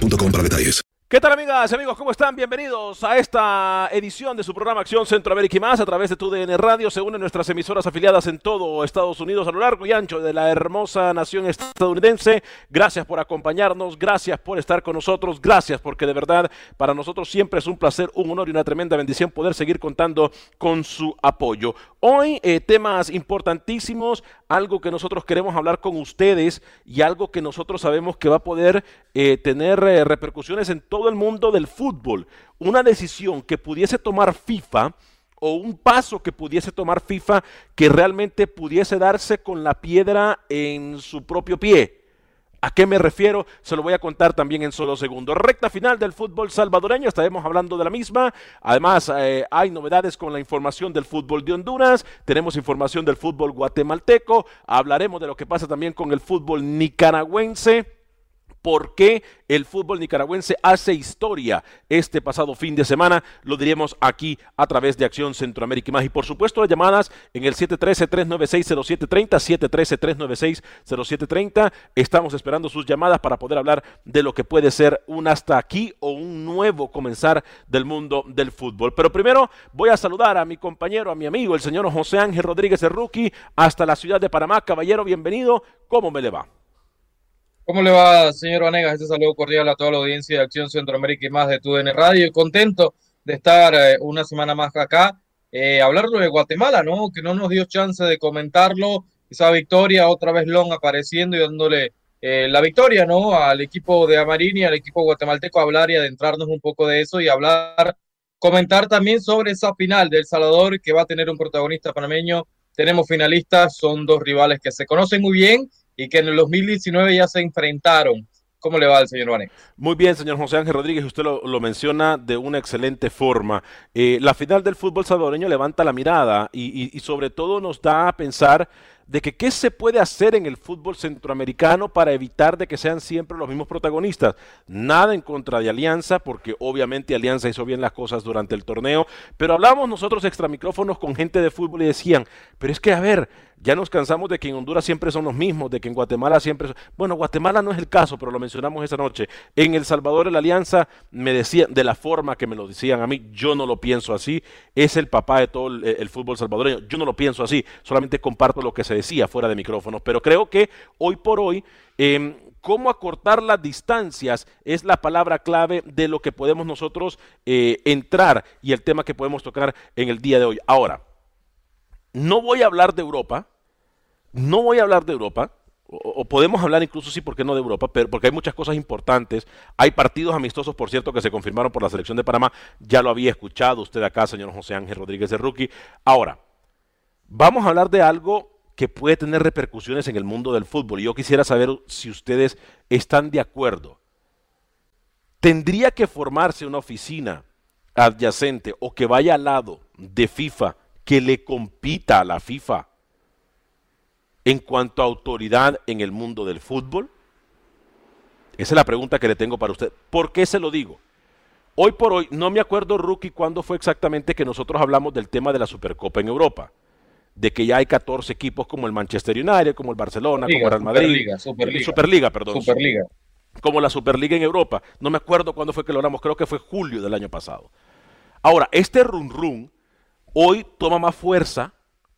para detalles. ¿Qué tal amigas y amigos? ¿Cómo están? Bienvenidos a esta edición de su programa Acción Centroamérica y más a través de tu DN Radio. Se unen nuestras emisoras afiliadas en todo Estados Unidos a lo largo y ancho de la hermosa nación estadounidense. Gracias por acompañarnos, gracias por estar con nosotros, gracias porque de verdad para nosotros siempre es un placer, un honor y una tremenda bendición poder seguir contando con su apoyo. Hoy eh, temas importantísimos, algo que nosotros queremos hablar con ustedes y algo que nosotros sabemos que va a poder eh, tener eh, repercusiones en todo el mundo del fútbol. Una decisión que pudiese tomar FIFA o un paso que pudiese tomar FIFA que realmente pudiese darse con la piedra en su propio pie. ¿A qué me refiero? Se lo voy a contar también en solo segundos. Recta final del fútbol salvadoreño, estaremos hablando de la misma. Además, eh, hay novedades con la información del fútbol de Honduras, tenemos información del fútbol guatemalteco, hablaremos de lo que pasa también con el fútbol nicaragüense por qué el fútbol nicaragüense hace historia este pasado fin de semana. Lo diremos aquí a través de Acción Centroamérica y más. Y por supuesto, las llamadas en el 713-396-0730, 713-396-0730. Estamos esperando sus llamadas para poder hablar de lo que puede ser un hasta aquí o un nuevo comenzar del mundo del fútbol. Pero primero voy a saludar a mi compañero, a mi amigo, el señor José Ángel Rodríguez Rookie, hasta la ciudad de Panamá. Caballero, bienvenido. ¿Cómo me le va? ¿Cómo le va, señor Vanegas? Este saludo cordial a toda la audiencia de Acción Centroamérica y más de TUDN Radio. Contento de estar eh, una semana más acá, eh, hablarlo de Guatemala, ¿no? Que no nos dio chance de comentarlo. Esa victoria, otra vez Long apareciendo y dándole eh, la victoria, ¿no? Al equipo de Amarini, al equipo guatemalteco, hablar y adentrarnos un poco de eso y hablar, comentar también sobre esa final del Salvador que va a tener un protagonista panameño. Tenemos finalistas, son dos rivales que se conocen muy bien y que en el 2019 ya se enfrentaron. ¿Cómo le va al señor Vanegas? Muy bien, señor José Ángel Rodríguez, usted lo, menciona de una excelente forma. Eh, la final del fútbol salvadoreño levanta la mirada y, y sobre todo nos da a pensar de que qué se puede hacer en el fútbol centroamericano para evitar de que sean siempre los mismos protagonistas. Nada en contra de Alianza, porque obviamente Alianza hizo bien las cosas durante el torneo, pero hablamos nosotros extra micrófonos con gente de fútbol y decían, pero es que a ver, ya nos cansamos de que en Honduras siempre son los mismos, de que en Guatemala siempre son... Bueno, Guatemala no es el caso, pero lo mencionamos esa noche. En El Salvador, la Alianza, me decían, de la forma que me lo decían a mí, yo no lo pienso así, es el papá de todo el, el fútbol salvadoreño, yo no lo pienso así, solamente comparto lo que se decía fuera de micrófonos, pero creo que hoy por hoy... Eh, cómo acortar las distancias es la palabra clave de lo que podemos nosotros eh, entrar y el tema que podemos tocar en el día de hoy. Ahora, no voy a hablar de Europa, no voy a hablar de Europa, o, podemos hablar incluso, sí, ¿por qué no de Europa? Pero porque hay muchas cosas importantes. Hay partidos amistosos, por cierto, que se confirmaron por la selección de Panamá. Ya lo había escuchado usted acá, señor José Ángel Rodríguez de Rookie. Ahora, vamos a hablar de algo que puede tener repercusiones en el mundo del fútbol. Y yo quisiera saber si ustedes están de acuerdo. ¿Tendría que formarse una oficina adyacente o que vaya al lado de FIFA que le compita a la FIFA en cuanto a autoridad en el mundo del fútbol? Esa es la pregunta que le tengo para usted. ¿Por qué se lo digo? Hoy por hoy, no me acuerdo, Rookie, cuándo fue exactamente que nosotros hablamos del tema de la Supercopa en Europa. De que ya hay 14 equipos como el Manchester United, como el Barcelona, como el Real Madrid. Superliga, Superliga. Superliga, perdón. Superliga. Como la Superliga en Europa. No me acuerdo cuándo fue que lo hablamos, creo que fue julio del año pasado. Ahora, este run run hoy toma más fuerza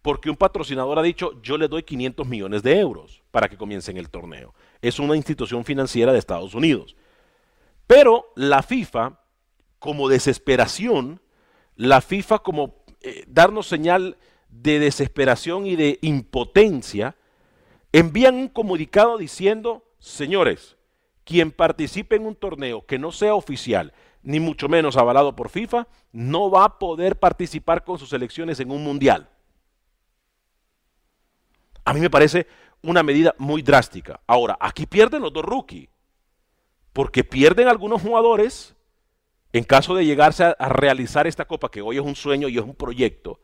porque un patrocinador ha dicho, yo le doy 500 millones de euros para que comiencen el torneo. Es una institución financiera de Estados Unidos. Pero la FIFA, como desesperación, la FIFA como eh, darnos señal de desesperación y de impotencia, envían un comunicado diciendo, señores, quien participe en un torneo que no sea oficial, ni mucho menos avalado por FIFA, no va a poder participar con sus elecciones en un mundial. A mí me parece una medida muy drástica. Ahora, aquí pierden los dos rookies, porque pierden algunos jugadores en caso de llegarse a, realizar esta copa, que hoy es un sueño y es un proyecto.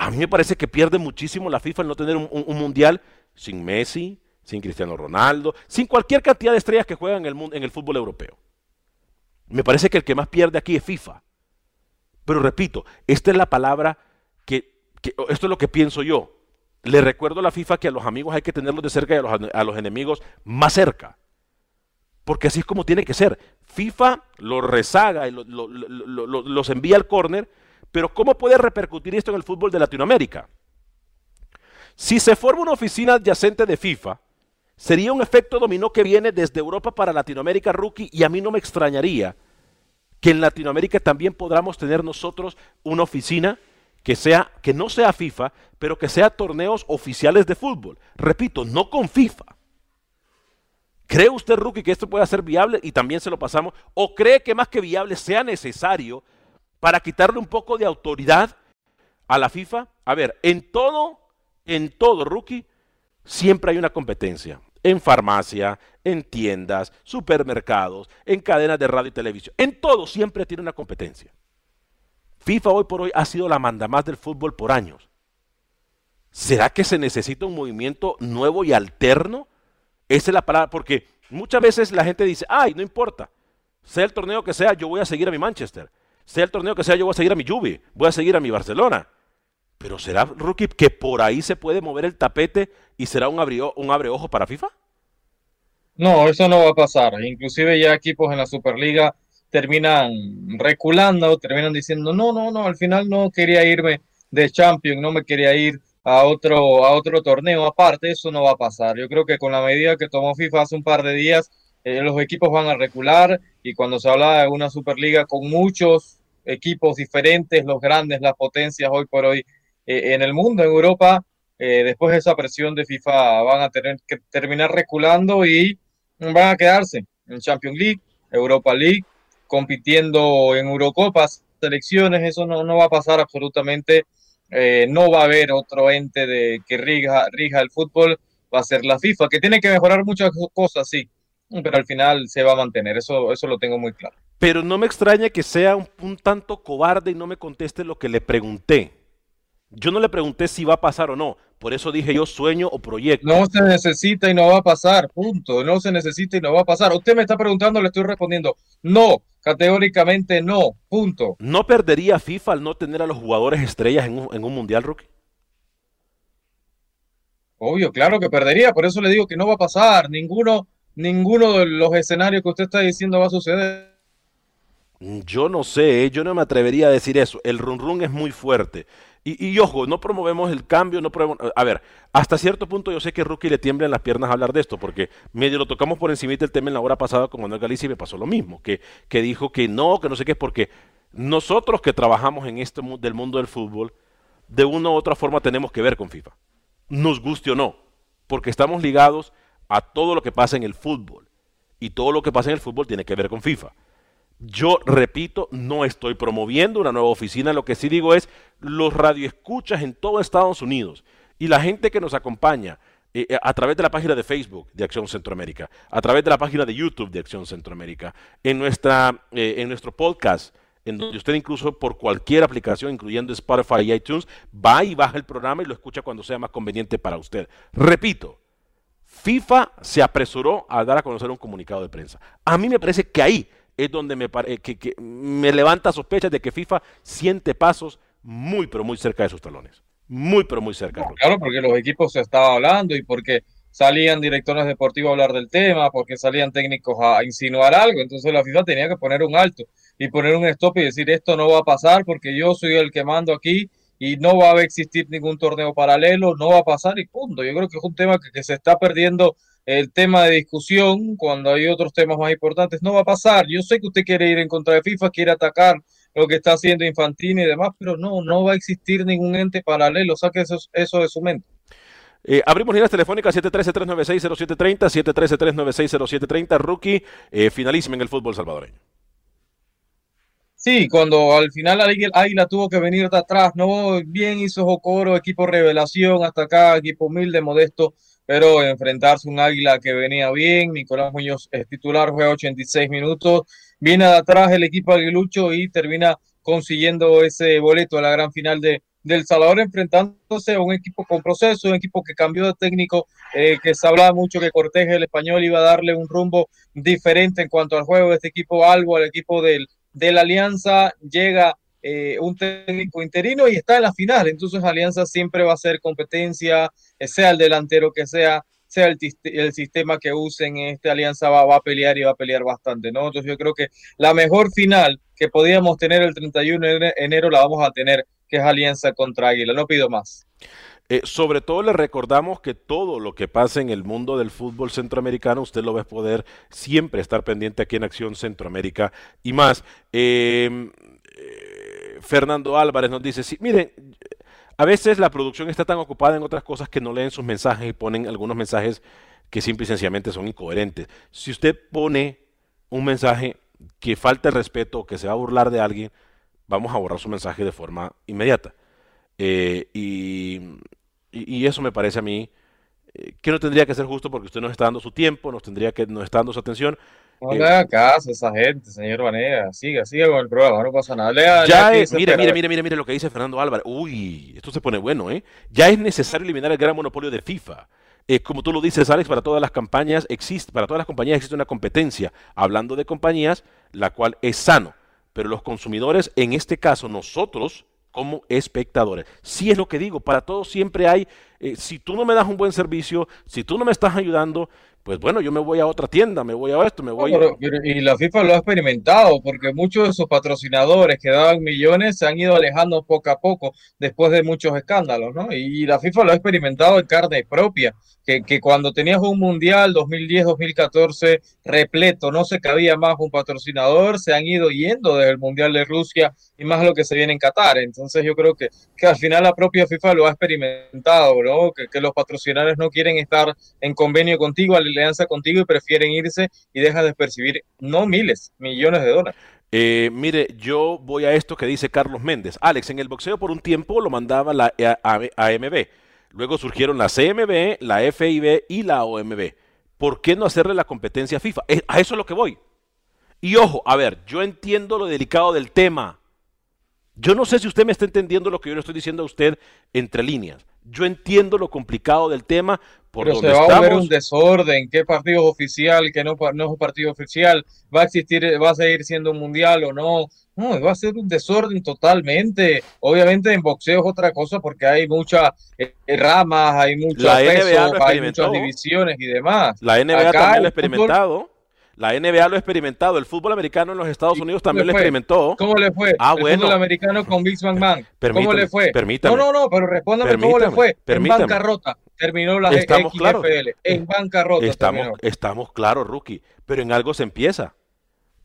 A mí me parece que pierde muchísimo la FIFA el no tener un, mundial sin Messi, sin Cristiano Ronaldo, sin cualquier cantidad de estrellas que juegan en el, en el fútbol europeo. Me parece que el que más pierde aquí es FIFA. Pero repito, esta es la palabra que, esto es lo que pienso yo. Le recuerdo a la FIFA que a los amigos hay que tenerlos de cerca y a los, enemigos más cerca. Porque así es como tiene que ser. FIFA los rezaga y los envía al córner, pero ¿cómo puede repercutir esto en el fútbol de Latinoamérica? Si se forma una oficina adyacente de FIFA, sería un efecto dominó que viene desde Europa para Latinoamérica rookie y a mí no me extrañaría que en Latinoamérica también podamos tener nosotros una oficina que, sea, que no sea FIFA, pero que sea torneos oficiales de fútbol. Repito, no con FIFA. ¿Cree usted, Rookie, que esto puede ser viable y también se lo pasamos? ¿O cree que más que viable sea necesario para quitarle un poco de autoridad a la FIFA? A ver, en todo, en todo, Rookie, siempre hay una competencia. En farmacia, en tiendas, supermercados, en cadenas de radio y televisión. En todo siempre tiene una competencia. FIFA hoy por hoy ha sido la mandamás del fútbol por años. ¿Será que se necesita un movimiento nuevo y alterno? Esa es la palabra, porque muchas veces la gente dice, ay, no importa, sea el torneo que sea, yo voy a seguir a mi Manchester, sea el torneo que sea, yo voy a seguir a mi Juve, voy a seguir a mi Barcelona. Pero ¿será, Rookie, que por ahí se puede mover el tapete y será un, abre, un abreojo para FIFA? No, eso no va a pasar. Inclusive ya equipos en la Superliga terminan reculando, terminan diciendo, no, no, no, al final no quería irme de Champions, no me quería ir a otro, a otro torneo aparte, eso no va a pasar. Yo creo que con la medida que tomó FIFA hace un par de días, eh, los equipos van a recular y cuando se habla de una Superliga con muchos equipos diferentes, los grandes, las potencias hoy por hoy eh, en el mundo, en Europa, eh, después de esa presión de FIFA van a tener que terminar reculando y van a quedarse en Champions League, Europa League compitiendo en Eurocopas, selecciones, eso no, no va a pasar absolutamente. Eh, no va a haber otro ente de, que rija, rija el fútbol, va a ser la FIFA, que tiene que mejorar muchas cosas, sí, pero al final se va a mantener, eso, eso lo tengo muy claro. Pero no me extraña que sea un tanto cobarde y no me conteste lo que le pregunté. Yo no le pregunté si va a pasar o no. Por eso dije yo sueño o proyecto. No se necesita y no va a pasar. Punto. No se necesita y no va a pasar. Usted me está preguntando, le estoy respondiendo. No, categóricamente no. Punto. ¿No perdería FIFA al no tener a los jugadores estrellas en un, en un mundial, rookie? Obvio, claro que perdería. Por eso le digo que no va a pasar. Ninguno, ninguno de los escenarios que usted está diciendo va a suceder. Yo no sé, ¿eh? yo no me atrevería a decir eso. El run run es muy fuerte. Y, ojo, no promovemos el cambio, no promovemos, a ver, hasta cierto punto yo sé que Rookie le tiemblan las piernas a hablar de esto, porque medio lo tocamos por encima del tema en la hora pasada con Manuel Galicia y me pasó lo mismo, que, que dijo que no, que no sé qué, es porque nosotros que trabajamos en este del mundo del fútbol, de una u otra forma tenemos que ver con FIFA, nos guste o no. porque estamos ligados a todo lo que pasa en el fútbol. Y todo lo que pasa en el fútbol tiene que ver con FIFA. Yo repito, no estoy promoviendo una nueva oficina, lo que sí digo es los radioescuchas en todo Estados Unidos y la gente que nos acompaña eh, eh, a través de la página de Facebook de Acción Centroamérica, a través de la página de YouTube de Acción Centroamérica, en, nuestra, eh, en nuestro podcast, en donde usted incluso por cualquier aplicación, incluyendo Spotify y iTunes, va y baja el programa y lo escucha cuando sea más conveniente para usted. Repito, FIFA se apresuró a dar a conocer un comunicado de prensa. A mí me parece que ahí es donde me, que me levanta sospechas de que FIFA siente pasos muy, pero muy cerca de sus talones muy, pero muy cerca. claro, porque los equipos se estaban hablando y porque salían directores deportivos a hablar del tema, porque salían técnicos a insinuar algo. Entonces la FIFA tenía que poner un alto y poner un stop y decir esto no va a pasar porque yo soy el que mando aquí y no va a existir ningún torneo paralelo, no va a pasar y punto. Yo creo que es un tema que, que se está perdiendo el tema de discusión cuando hay otros temas más importantes. No va a pasar. Yo sé que usted quiere ir en contra de FIFA, quiere atacar lo que está haciendo Infantini y demás, pero no, no va a existir ningún ente paralelo, saque eso, de su mente. Eh, abrimos líneas telefónicas 713-396-0730, 713-396-0730, rookie, eh, en el fútbol salvadoreño. Sí, cuando al final Águila tuvo que venir de atrás, no bien hizo Jocoro, equipo revelación, hasta acá, equipo humilde, modesto, pero enfrentarse un Águila que venía bien, Nicolás Muñoz es titular, juega 86 minutos, viene de atrás el equipo aguilucho y termina consiguiendo ese boleto a la gran final de, del Salvador enfrentándose a un equipo con proceso, un equipo que cambió de técnico, eh, que se hablaba mucho que Cortés el español iba a darle un rumbo diferente en cuanto al juego de este equipo, algo al equipo del, de la Alianza, llega eh, un técnico interino y está en la final, entonces Alianza siempre va a ser competencia, eh, sea el delantero que sea, sea el, el, sistema que usen, esta alianza va, va, a pelear y va a pelear bastante, ¿no? Entonces yo creo que la mejor final que podíamos tener el 31 de enero la vamos a tener, que es alianza contra Águila, no pido más. Eh, sobre todo le recordamos que todo lo que pasa en el mundo del fútbol centroamericano, usted lo va a poder siempre estar pendiente aquí en Acción Centroamérica y más. Em, eh, Fernando Álvarez nos dice, sí, miren, a veces la producción está tan ocupada en otras cosas que no leen sus mensajes y ponen algunos mensajes que simple y sencillamente son incoherentes. Si usted pone un mensaje que falta el respeto o que se va a burlar de alguien, vamos a borrar su mensaje de forma inmediata. Eh, y, y, eso me parece a mí eh, que no tendría que ser justo porque usted nos está dando su tiempo, nos tendría que nos está dando su atención. No le haga caso a esa gente, señor Vanega. Siga, siga con el programa, no pasa nada. ya es, mire, mire, mire, mire, mire lo que dice Fernando Álvarez. Uy, esto se pone bueno, ¿eh? Ya es necesario eliminar el gran monopolio de FIFA. Eh, como tú lo dices, Alex, para todas las campañas existe, para todas las compañías existe una competencia. Hablando de compañías, la cual es sano. Pero los consumidores, en este caso, nosotros, como espectadores. Sí es lo que digo, para todos siempre hay, eh, si tú no me das un buen servicio, si tú no me estás ayudando, pues bueno, yo me voy a otra tienda, me voy a esto, me voy a... y la FIFA lo ha experimentado, porque muchos de sus patrocinadores que daban millones se han ido alejando poco a poco después de muchos escándalos, ¿no? Y la FIFA lo ha experimentado en carne propia, que, que cuando tenías un mundial 2010-2014 repleto, no se cabía más un patrocinador, se han ido yendo desde el mundial de Rusia y más lo que se viene en Qatar. Entonces yo creo que, que al final la propia FIFA lo ha experimentado, ¿no? Que, que los patrocinadores no quieren estar en convenio contigo al alianza contigo y prefieren irse y dejan de percibir no miles, millones de dólares. Eh, mire, yo voy a esto que dice Carlos Méndez. Alex, en el boxeo por un tiempo lo mandaba la AMB. Luego surgieron la CMB, la FIB y la OMB. ¿Por qué no hacerle la competencia a FIFA? A eso es lo que voy. Y ojo, a ver, yo entiendo lo delicado del tema. Yo no sé si usted me está entendiendo lo que yo le estoy diciendo a usted entre líneas. Yo entiendo lo complicado del tema, pero se va a ver un desorden, qué partido es oficial, qué no, no es un partido oficial, va a existir, va a seguir siendo un mundial o no. No, va a ser un desorden totalmente. Obviamente en boxeo es otra cosa porque hay muchas eh, ramas, hay muchos pesos, hay muchas divisiones y demás. La NBA también lo ha experimentado. La NBA lo ha experimentado, el fútbol americano en los Estados Unidos también lo experimentó. ¿Cómo le fue? Ah, el bueno. fútbol americano con Vince McMahon. ¿Cómo le fue? Permítame. No, no, no, pero respóndame cómo le fue. Permítame. En bancarrota terminó la estamos XFL. Claro. En bancarrota estamos, terminó. estamos claros, rookie. Pero en algo se empieza.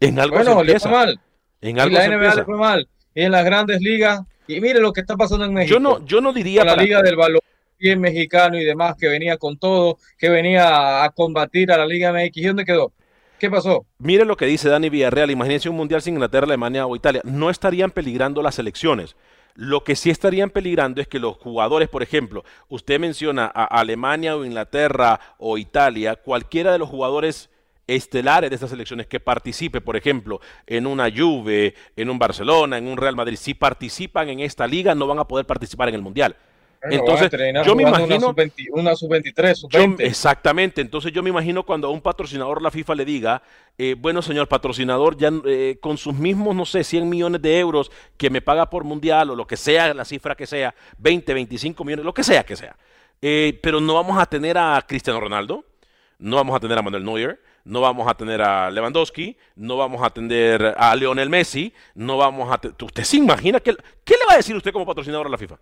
En algo bueno, se le empieza. fue mal. En Y algo la se NBA empieza. le fue mal. Y en las grandes ligas. Y mire lo que está pasando en México. Yo no, yo no diría con la para- liga del balón. bien mexicano y demás, que venía con todo, que venía a combatir a la Liga MX. ¿Y dónde quedó? ¿Qué pasó? Mire lo que dice Dani Villarreal. Imagínense un mundial sin Inglaterra, Alemania o Italia. No estarían peligrando las elecciones. Lo que sí estarían peligrando es que los jugadores, por ejemplo, usted menciona a Alemania o Inglaterra o Italia, cualquiera de los jugadores estelares de estas elecciones que participe, por ejemplo, en una Juve, en un Barcelona, en un Real Madrid, si participan en esta liga no van a poder participar en el Mundial. Entonces, yo me imagino. Una sub-23, sub-20. Exactamente. Entonces, yo me imagino cuando a un patrocinador la FIFA le diga, eh, bueno, señor patrocinador, ya eh, con sus mismos, no sé, 100 millones de euros que me paga por mundial o lo que sea, la cifra que sea, 20, 25 millones, lo que sea que sea. Eh, pero no vamos a tener a Cristiano Ronaldo, no vamos a tener a Manuel Neuer, no vamos a tener a Lewandowski, no vamos a tener a Lionel Messi, no vamos a... ¿Usted se imagina que... ¿Qué le va a decir usted como patrocinador a la FIFA?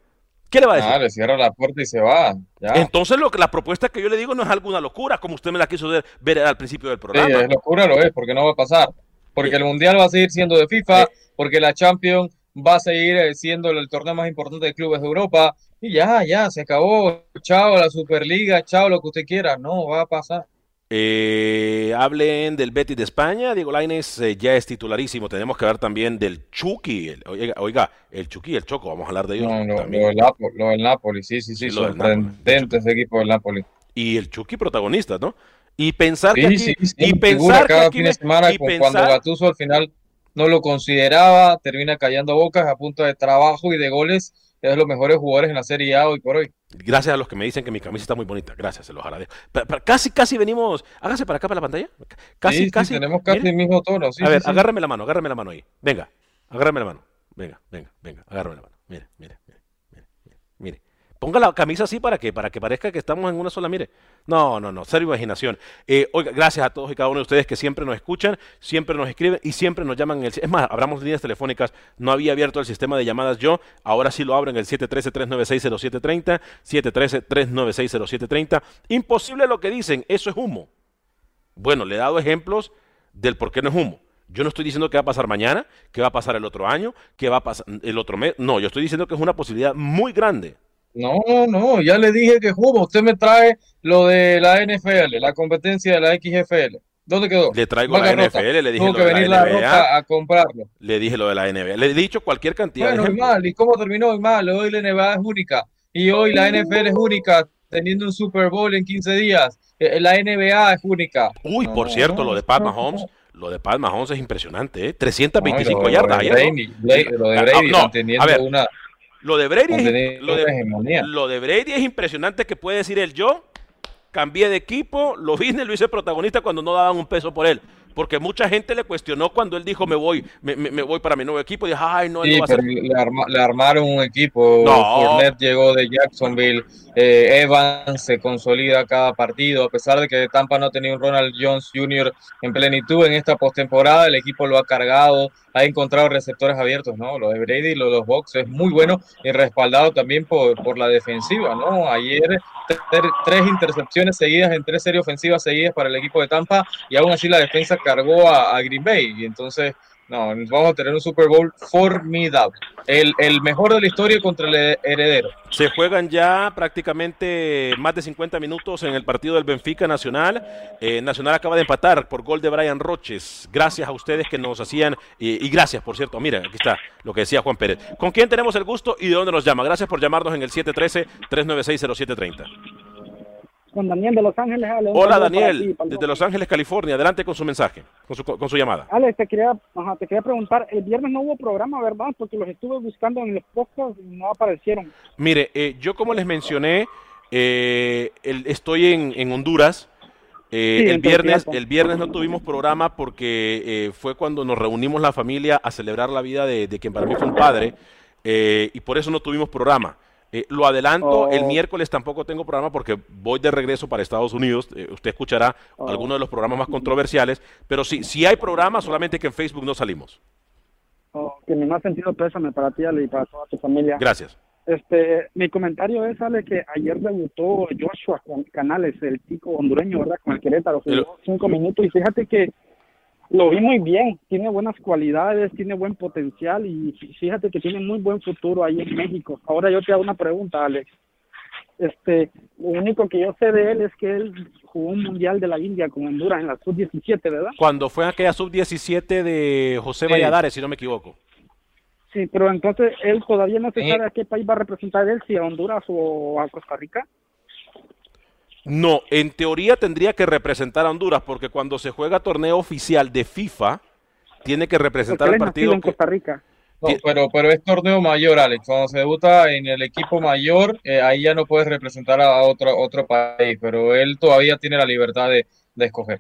¿Qué le va a decir? Ah, le cierra la puerta y se va. Entonces, lo que, la propuesta que yo le digo no es alguna locura, como usted me la quiso ver, al principio del programa. Sí, es locura lo es, porque no va a pasar. Porque el Mundial va a seguir siendo de FIFA, porque la Champions va a seguir eh, siendo el torneo más importante de clubes de Europa. Y ya, ya, se acabó. Chao la Superliga, chao lo que usted quiera. No va a pasar. Eh, hablen del Betis de España. Diego Laines eh, ya es titularísimo. Tenemos que hablar también del Chucky. oiga, el Chucky y el Choco. Vamos a hablar de ellos. No, lo, del Napoli, lo, del Napoli, sí, sí, sí. sorprendente ese equipo del Napoli. Y el Chucky protagonista, ¿no? Y pensar que aquí, y pensar cada fin de semana cuando Gattuso al final no lo consideraba, termina callando bocas a punto de trabajo y de goles es de los mejores jugadores en la Serie A hoy por hoy. Gracias a los que me dicen que mi camisa está muy bonita. Gracias, se los agradezco. casi, casi venimos. Hágase para acá, para la pantalla. Casi, casi. tenemos casi el mismo tono. a ver, agárrame la mano, agárrame la mano ahí. Venga, agárrame la mano. Venga, venga, venga, agárrame la mano. Mire, mire, mire, mire, mire. Ponga la camisa así para que, para que parezca que estamos en una sola, mire. No, no, no, cero imaginación. Eh, oiga, gracias a todos y cada uno de ustedes que siempre nos escuchan, siempre nos escriben y siempre nos llaman. En el, es más, abramos líneas telefónicas. No había abierto el sistema de llamadas yo, ahora sí lo abro en el 713-396-0730, 713-396-0730. Imposible lo que dicen, eso es humo. Bueno, le he dado ejemplos del por qué no es humo. Yo no estoy diciendo que va a pasar mañana, que va a pasar el otro año, que va a pasar el otro mes. No, yo estoy diciendo que es una posibilidad muy grande. No, no, ya le dije que Juba, usted me trae lo de la NFL, la competencia de la XFL. ¿Dónde quedó? Le traigo la NFL, le dije lo que de venir la NBA. a comprarlo. Le dije lo de la NBA. Le he dicho cualquier cantidad bueno, mal. ¿Y cómo terminó? mal. Hoy la NBA es única. Y hoy la NFL es única, teniendo un Super Bowl en 15 días. Eh, la NBA es única. Uy, por cierto, lo de Pat Mahomes. Lo de Pat Mahomes es impresionante, ¿eh? 325 yardas. Lo de Brady, lo de Brady no, teniendo una lo de Brady, es, lo, de, Brady es impresionante que puede decir él, yo cambié de equipo, lo vine, lo hice protagonista cuando no daban un peso por él porque mucha gente le cuestionó cuando él dijo me voy, me, me, voy para mi nuevo equipo. Dijo, ay, no, sí, pero le, armaron un equipo. No. llegó de Jacksonville, eh, Evans se consolida cada partido, a pesar de que Tampa no tenía un Ronald Jones Jr. en plenitud en esta postemporada, el equipo lo ha cargado, ha encontrado receptores abiertos, ¿no? Lo de Brady, lo de los Bucks es muy bueno y respaldado también por, por la defensiva, ¿no? Ayer tres intercepciones seguidas en tres series ofensivas seguidas para el equipo de Tampa y aún así la defensa cargó a, Green Bay. Y entonces, no, vamos a tener un Super Bowl formidable. El, el, mejor de la historia contra el heredero. Se juegan ya prácticamente más de 50 minutos en el partido del Benfica Nacional. Eh, Nacional acaba de empatar por gol de Brian Roches. Gracias a ustedes que nos hacían, y, y gracias, por cierto, mira, aquí está lo que decía Juan Pérez. ¿Con quién tenemos el gusto y de dónde nos llama? Gracias por llamarnos en el 713-396-0730 con Daniel de Los Ángeles. Hola Daniel, desde Los Ángeles, California. Adelante con su mensaje, con su, con su llamada. Ale, te quería, te quería preguntar, el viernes no hubo programa, ¿verdad? Porque los estuve buscando en los podcasts y no aparecieron. Mire, eh, yo como les mencioné, eh, estoy en, en Honduras. Eh, el, viernes, el viernes no tuvimos programa porque fue cuando nos reunimos la familia a celebrar la vida de, de quien para mí fue un padre y por eso no tuvimos programa. Eh, lo adelanto, el oh. miércoles tampoco tengo programa porque voy de regreso para Estados Unidos. Eh, usted escuchará oh. algunos de los programas más controversiales, pero sí, sí hay programas, solamente que en Facebook no salimos. Oh, que mi más sentido pésame para ti, Ale, y para toda tu familia. Gracias. Este, mi comentario es, Ale, que ayer debutó Joshua Canales, el chico hondureño, ¿verdad? Con el Querétaro, cinco minutos y fíjate que lo vi muy bien, tiene buenas cualidades, tiene buen potencial y fíjate que tiene muy buen futuro ahí en México. Ahora yo te hago una pregunta, Alex. Este, lo único que yo sé de él es que él jugó un mundial de la India con Honduras en la sub-17, ¿verdad? Cuando fue aquella sub-17 de José Valladares, si no me equivoco. Sí, pero entonces él todavía no se sabe a qué país va a representar él, si a Honduras o a Costa Rica. No, en teoría tendría que representar a Honduras, porque cuando se juega torneo oficial de FIFA, tiene que representar al partido. en Costa Rica. No, pero, pero es torneo mayor, Alex. Cuando se debuta en el equipo mayor, eh, ahí ya no puedes representar a otro, otro país, pero él todavía tiene la libertad de, de escoger.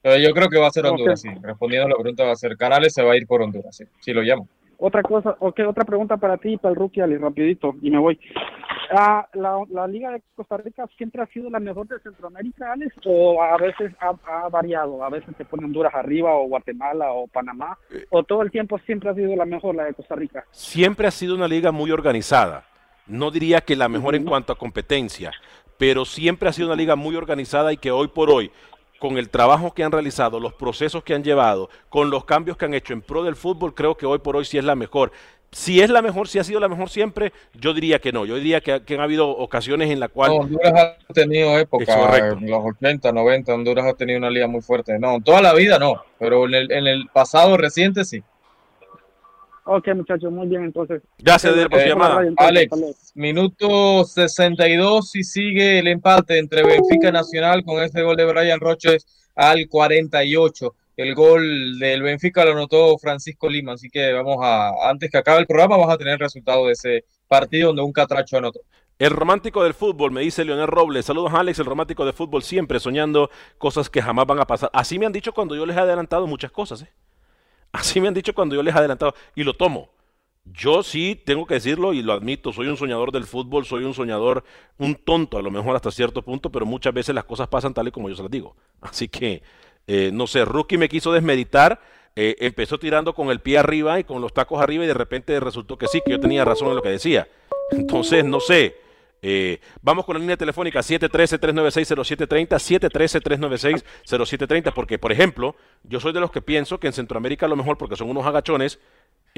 Pero yo creo que va a ser Honduras, sí. Respondiendo a la pregunta, va a ser Canales, se va a ir por Honduras, sí, si lo llamo. Otra cosa, ok, otra pregunta para ti, para el rookie, Ali, rapidito, y me voy. Ah, la, la, Liga de Costa Rica siempre ha sido la mejor de Centroamérica, Alex, o a veces ha, ha, variado, a veces se pone Honduras arriba, o Guatemala, o Panamá, o todo el tiempo siempre ha sido la mejor, la de Costa Rica. Siempre ha sido una liga muy organizada. No diría que la mejor en cuanto a competencia, pero siempre ha sido una liga muy organizada y que hoy por hoy con el trabajo que han realizado, los procesos que han llevado, con los cambios que han hecho en pro del fútbol, creo que hoy por hoy sí es la mejor. Si es la mejor, si ha sido la mejor siempre, yo diría que no. Yo diría que, que han habido ocasiones en las cuales... No, Honduras ha tenido época, en los 80, 90, Honduras ha tenido una liga muy fuerte. No, toda la vida no, pero en el, en el pasado reciente sí. Ok, muchachos, muy bien, entonces. Gracias, okay, por su llamada. Alex, minuto 62 y sigue el empate entre Benfica Nacional con este gol de Brian Roches al 48. El gol del Benfica lo anotó Francisco Lima, así que vamos a, antes que acabe el programa, vamos a tener el resultado de ese partido donde un catracho anotó. El romántico del fútbol, me dice Leonel Robles. Saludos, Alex, el romántico del fútbol, siempre soñando cosas que jamás van a pasar. Así me han dicho cuando yo les he adelantado muchas cosas, ¿eh? Así me han dicho cuando yo les he adelantado y lo tomo. Yo sí tengo que decirlo y lo admito, soy un soñador del fútbol, soy un soñador, un tonto a lo mejor hasta cierto punto, pero muchas veces las cosas pasan tal y como yo se las digo. Así que, eh, no sé, Rookie me quiso desmeditar, eh, empezó tirando con el pie arriba y con los tacos arriba y de repente resultó que sí, que yo tenía razón en lo que decía. Entonces, no sé. Eh, vamos con la línea telefónica 713-396-0730, 713-396-0730, porque, por ejemplo, yo soy de los que pienso que en Centroamérica a lo mejor, porque son unos agachones,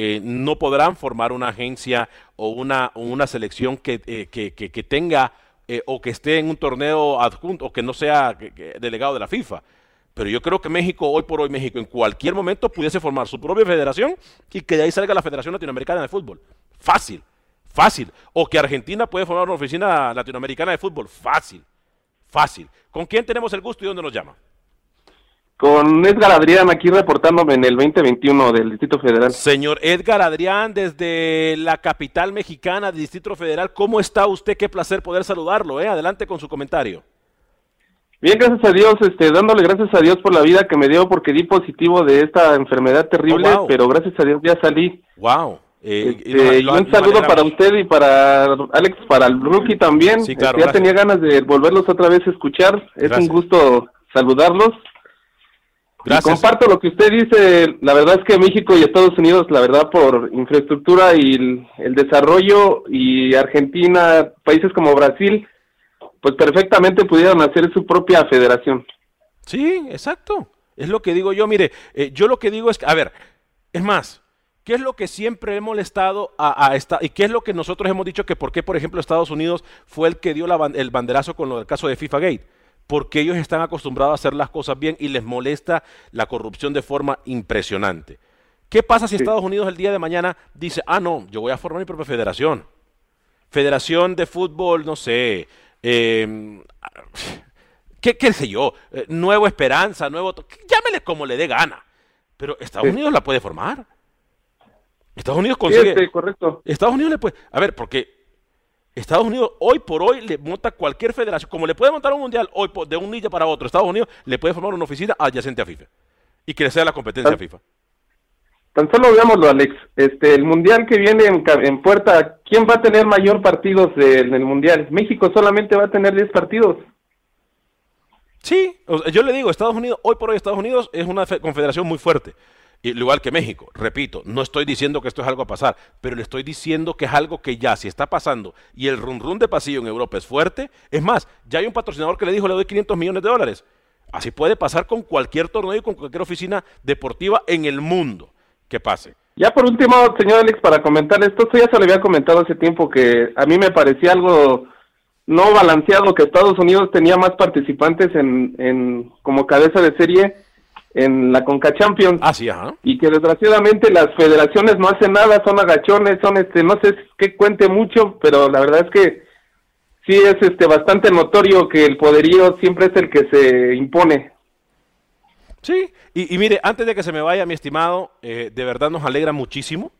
eh, no podrán formar una agencia o una, una selección que, eh, que, que, que tenga eh, o que esté en un torneo adjunto o que no sea delegado de la FIFA. Pero yo creo que México, hoy por hoy, México, en cualquier momento pudiese formar su propia federación y que de ahí salga la Federación Latinoamericana de Fútbol. Fácil. Fácil. O que Argentina puede formar una oficina latinoamericana de fútbol. Fácil. Fácil. ¿Con quién tenemos el gusto y dónde nos llama? Con Edgar Adrián aquí reportándome en el 2021 del Distrito Federal. Señor Edgar Adrián, desde la capital mexicana del Distrito Federal, ¿cómo está usted? Qué placer poder saludarlo. ¿eh? Adelante con su comentario. Bien, gracias a Dios, este, dándole gracias a Dios por la vida que me dio porque di positivo de esta enfermedad terrible, oh, wow. pero gracias a Dios ya salí. Wow. Eh, este, lo, lo, un saludo para usted y para Alex, para el rookie también. Sí, claro, este, ya tenía ganas de volverlos otra vez a escuchar. Es gracias. un gusto saludarlos. Gracias. Y comparto lo que usted dice. La verdad es que México y Estados Unidos, la verdad, por infraestructura y el, el desarrollo, y Argentina, países como Brasil, pues perfectamente pudieron hacer su propia federación. Sí, exacto. Es lo que digo yo. Mire, eh, yo lo que digo es que, a ver, es más, ¿Qué es lo que siempre he molestado a, a, esta y qué es lo que nosotros hemos dicho que por qué, por ejemplo, Estados Unidos fue el que dio la, el banderazo con lo del caso de FIFA Gate? Porque ellos están acostumbrados a hacer las cosas bien y les molesta la corrupción de forma impresionante. ¿Qué pasa si sí. Estados Unidos el día de mañana dice, ah, no, yo voy a formar mi propia federación? Federación de fútbol, no sé, eh, ¿qué, qué, sé yo, eh, Nuevo Esperanza, Nuevo... Llámele como le dé gana. Pero Estados sí. Unidos la puede formar. Estados Unidos consigue. Correcto. Estados Unidos le puede. A ver, porque Estados Unidos hoy por hoy le monta cualquier federación, como le puede montar un mundial hoy de un día para otro, Estados Unidos le puede formar una oficina adyacente a FIFA y que le sea la competencia tan, a FIFA. Tan solo veámoslo, Alex. Este, el mundial que viene en, en puerta, ¿quién va a tener mayor partidos en el mundial? México solamente va a tener 10 partidos. Sí, yo le digo, Estados Unidos, hoy por hoy Estados Unidos es una confederación muy fuerte igual que México. Repito, no estoy diciendo que esto es algo a pasar, pero le estoy diciendo que es algo que ya, si está pasando y el run run de pasillo en Europa es fuerte, es más, ya hay un patrocinador que le dijo le doy 500 millones de dólares. Así puede pasar con cualquier torneo y con cualquier oficina deportiva en el mundo que pase. Ya por último, señor Alex, para comentar esto, esto ya se lo había comentado hace tiempo que a mí me parecía algo no balanceado, que Estados Unidos tenía más participantes en, en como cabeza de serie en la Conca Champions. Ah, sí, ajá. Y que desgraciadamente las federaciones no hacen nada, son agachones, son este, no sé qué cuente mucho, pero la verdad es que sí es este bastante notorio que el poderío siempre es el que se impone. Sí, y, mire, antes de que se me vaya, mi estimado, eh, de verdad nos alegra muchísimo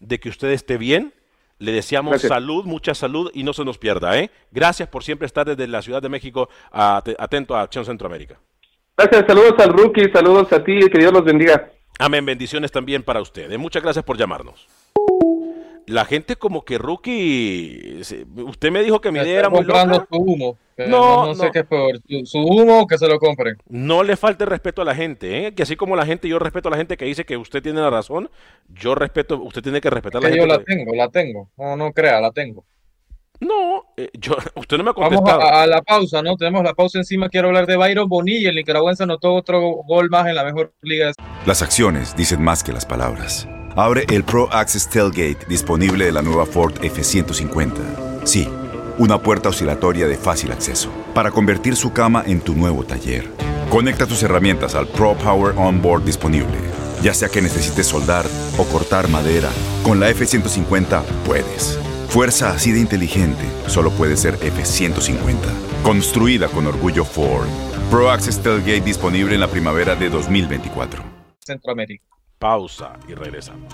de que usted esté bien. Le deseamos salud, mucha salud y no se nos pierda. ¿eh? Gracias por siempre estar desde la Ciudad de México atento a Acción Centroamérica. Gracias, saludos al rookie, saludos a ti y que Dios los bendiga. Amén, bendiciones también para ustedes. Muchas gracias por llamarnos la gente como que rookie, usted me dijo que mi idea era muy loca. su humo. No, no, sé qué es peor, su, humo que se lo compren. No le falte respeto a la gente, ¿eh? que así como la gente, yo respeto a la gente que dice que usted tiene la razón, yo respeto, usted tiene que respetar la gente. Yo la tengo, la tengo, no, no crea, la tengo. No, eh, yo, usted no me ha contestado. Vamos a, la pausa, ¿no? Tenemos la pausa encima. Quiero hablar de Byron Bonilla. El nicaragüense anotó otro gol más en la mejor liga. Las acciones dicen más que las palabras. Abre el Pro Access Tailgate disponible de la nueva Ford F-150. Sí, una puerta oscilatoria de fácil acceso para convertir su cama en tu nuevo taller. Conecta tus herramientas al Pro Power Onboard disponible. Ya sea que necesites soldar o cortar madera, con la F-150 puedes. Fuerza así de inteligente solo puede ser F-150. Construida con orgullo Ford. Pro Access Tailgate disponible en la primavera de 2024. Centroamérica. Pausa y regresamos.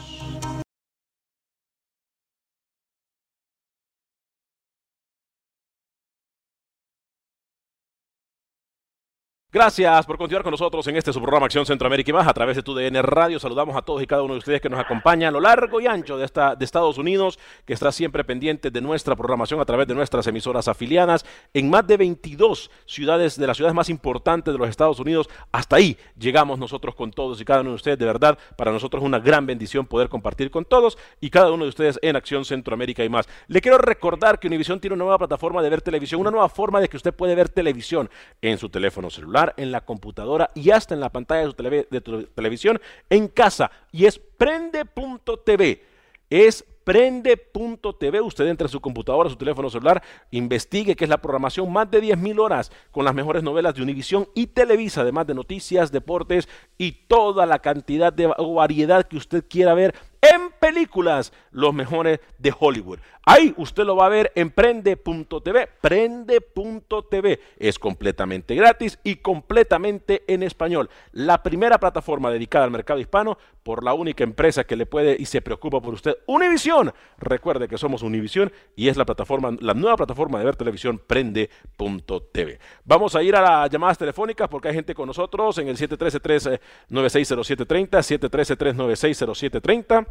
Gracias por continuar con nosotros en este su programa Acción Centroamérica y más a través de tu DN Radio. Saludamos a todos y cada uno de ustedes que nos acompaña a lo largo y ancho de, esta, de Estados Unidos, que está siempre pendiente de nuestra programación a través de nuestras emisoras afiliadas en más de 22 ciudades de las ciudades más importantes de los Estados Unidos. Hasta ahí llegamos nosotros con todos y cada uno de ustedes. De verdad, para nosotros es una gran bendición poder compartir con todos y cada uno de ustedes en Acción Centroamérica y más. Le quiero recordar que Univision tiene una nueva plataforma de ver televisión, una nueva forma de que usted puede ver televisión en su teléfono celular en la computadora y hasta en la pantalla de tu, televisión en casa. Y es prende.tv. Es prende.tv. Usted entra en su computadora, su teléfono celular, investigue qué es la programación, más de 10.000 horas con las mejores novelas de Univisión y Televisa, además de noticias, deportes y toda la cantidad de variedad que usted quiera ver en películas, los mejores de Hollywood. Ahí usted lo va a ver en prende.tv. Prende.tv es completamente gratis y completamente en español. La primera plataforma dedicada al mercado hispano por la única empresa que le puede y se preocupa por usted, Univision. Recuerde que somos Univision y es la plataforma, la nueva plataforma de ver televisión prende.tv. Vamos a ir a las llamadas telefónicas porque hay gente con nosotros en el 713 396 713 396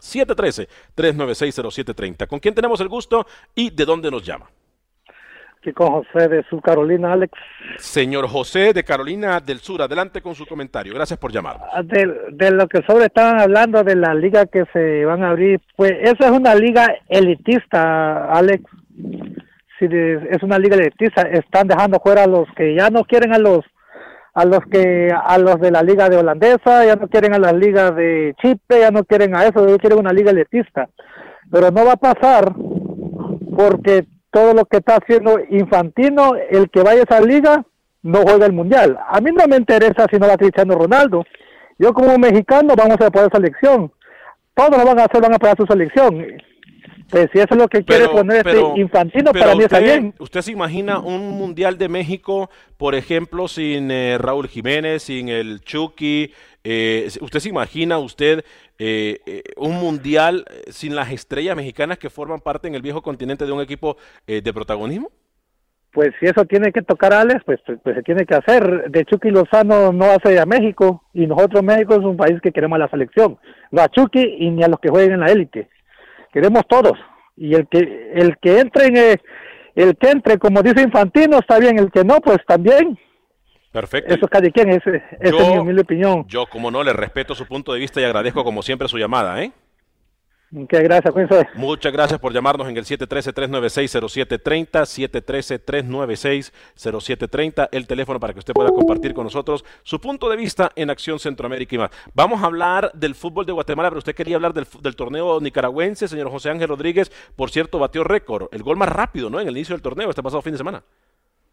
713-396-0730. ¿Con quién tenemos el gusto y de dónde nos llama? Aquí con José de Sur Carolina, Alex. Señor José de Carolina del Sur, adelante con su comentario. Gracias por llamarnos. Ah, de, lo que sobre estaban hablando de la liga que se van a abrir, pues esa es una liga elitista, Alex. Si es una liga elitista, están dejando fuera a los que ya no quieren a los a los que a los de la liga de holandesa, ya no quieren a la liga de Chipre, ya no quieren a eso, ellos quieren una liga elitista. Pero no va a pasar porque todo lo que está haciendo Infantino, el que vaya a esa liga, no juega el mundial. A mí no me interesa si no va Cristiano Ronaldo. Yo como mexicano vamos a apoyar selección. Todos lo van a hacer, van a apoyar su selección. Pues si eso es lo que quiere poner este Infantino, para mí está bien. ¿Usted se imagina un Mundial de México, por ejemplo, sin eh, Raúl Jiménez, sin el Chucky? Eh, ¿Usted se imagina usted eh, un Mundial sin las estrellas mexicanas que forman parte en el viejo continente de un equipo de protagonismo? Pues si eso tiene que tocar a Alex, pues, pues, pues, se tiene que hacer. De Chucky Lozano no hace a México y nosotros México es un país que queremos a la selección. No a Chucky y ni a los que jueguen en la élite queremos todos y el que el que entre en eh, el, que entre como dice Infantino está bien el que no pues también Perfecto. Eso cada quien, esa es mi humilde opinión. Yo, como no, le respeto su punto de vista y agradezco como siempre su llamada, ¿eh? Muchas gracias, Muchas gracias por llamarnos en el 713-396-0730, 713-396-0730, el teléfono para que usted pueda compartir con nosotros su punto de vista en Acción Centroamérica y más. Vamos a hablar del fútbol de Guatemala, pero usted quería hablar del, del torneo nicaragüense, señor José Ángel Rodríguez, por cierto, batió récord, el gol más rápido, ¿no? En el inicio del torneo, este pasado fin de semana.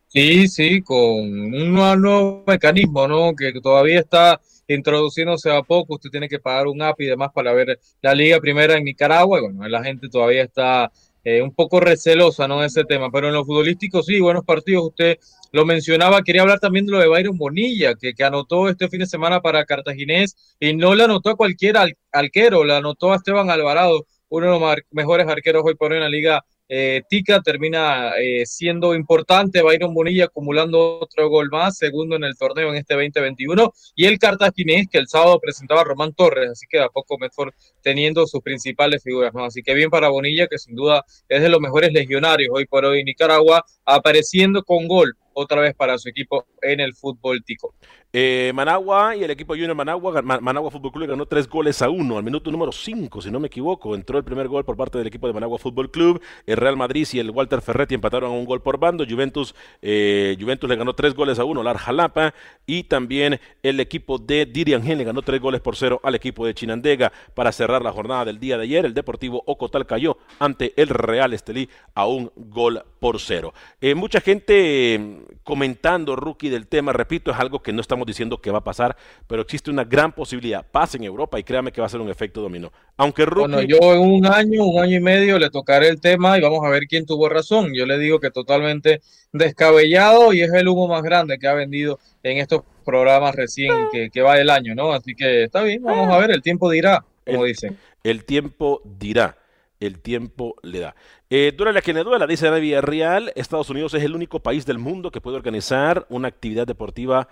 Sí, sí, con un nuevo mecanismo, ¿no? Que todavía está introduciéndose a poco, usted tiene que pagar un app y demás para ver la Liga Primera en Nicaragua. bueno, la gente todavía está eh, un poco recelosa, ¿no? De ese tema, pero en lo futbolístico sí, buenos partidos. Usted lo mencionaba, quería hablar también de lo de Byron Bonilla, que, que anotó este fin de semana para Cartaginés y no le anotó a cualquier arquero, le anotó a Esteban Alvarado, uno de los mejores arqueros hoy por hoy en la Liga eh, Tica termina eh, siendo importante, Byron Bonilla acumulando otro gol más, segundo en el torneo en este 2021, y el cartaginés que el sábado presentaba a Román Torres, así que a poco mejor teniendo sus principales figuras, ¿no? Así que bien para Bonilla, que sin duda es de los mejores legionarios hoy por hoy en Nicaragua, apareciendo con gol otra vez para su equipo en el fútbol tico. Eh, Managua y el equipo Junior Managua, Managua Fútbol Club ganó tres goles a uno al minuto número cinco, si no me equivoco. Entró el primer gol por parte del equipo de Managua Fútbol Club. El Real Madrid y el Walter Ferretti empataron a un gol por bando. Juventus, eh, Juventus le ganó tres goles a uno al Arjalapa. Y también el equipo de Diriangén le ganó tres goles por cero al equipo de Chinandega. Para cerrar la jornada del día de ayer, el Deportivo Ocotal cayó ante el Real Estelí a un gol por cero. Eh, mucha gente comentando, rookie, del tema, repito, es algo que no estamos diciendo que va a pasar, pero existe una gran posibilidad. Pase en Europa y créame que va a ser un efecto dominó. Aunque rookie... Bueno, yo en un año, un año y medio le tocaré el tema y vamos a ver quién tuvo razón. Yo le digo que totalmente descabellado y es el humo más grande que ha vendido en estos programas recién que, que va el año, ¿no? Así que está bien, vamos a ver, el tiempo dirá, como dicen. El tiempo dirá el tiempo le da. Eh, dura la que le duela, dice Ana Villarreal, Estados Unidos es el único país del mundo que puede organizar una actividad deportiva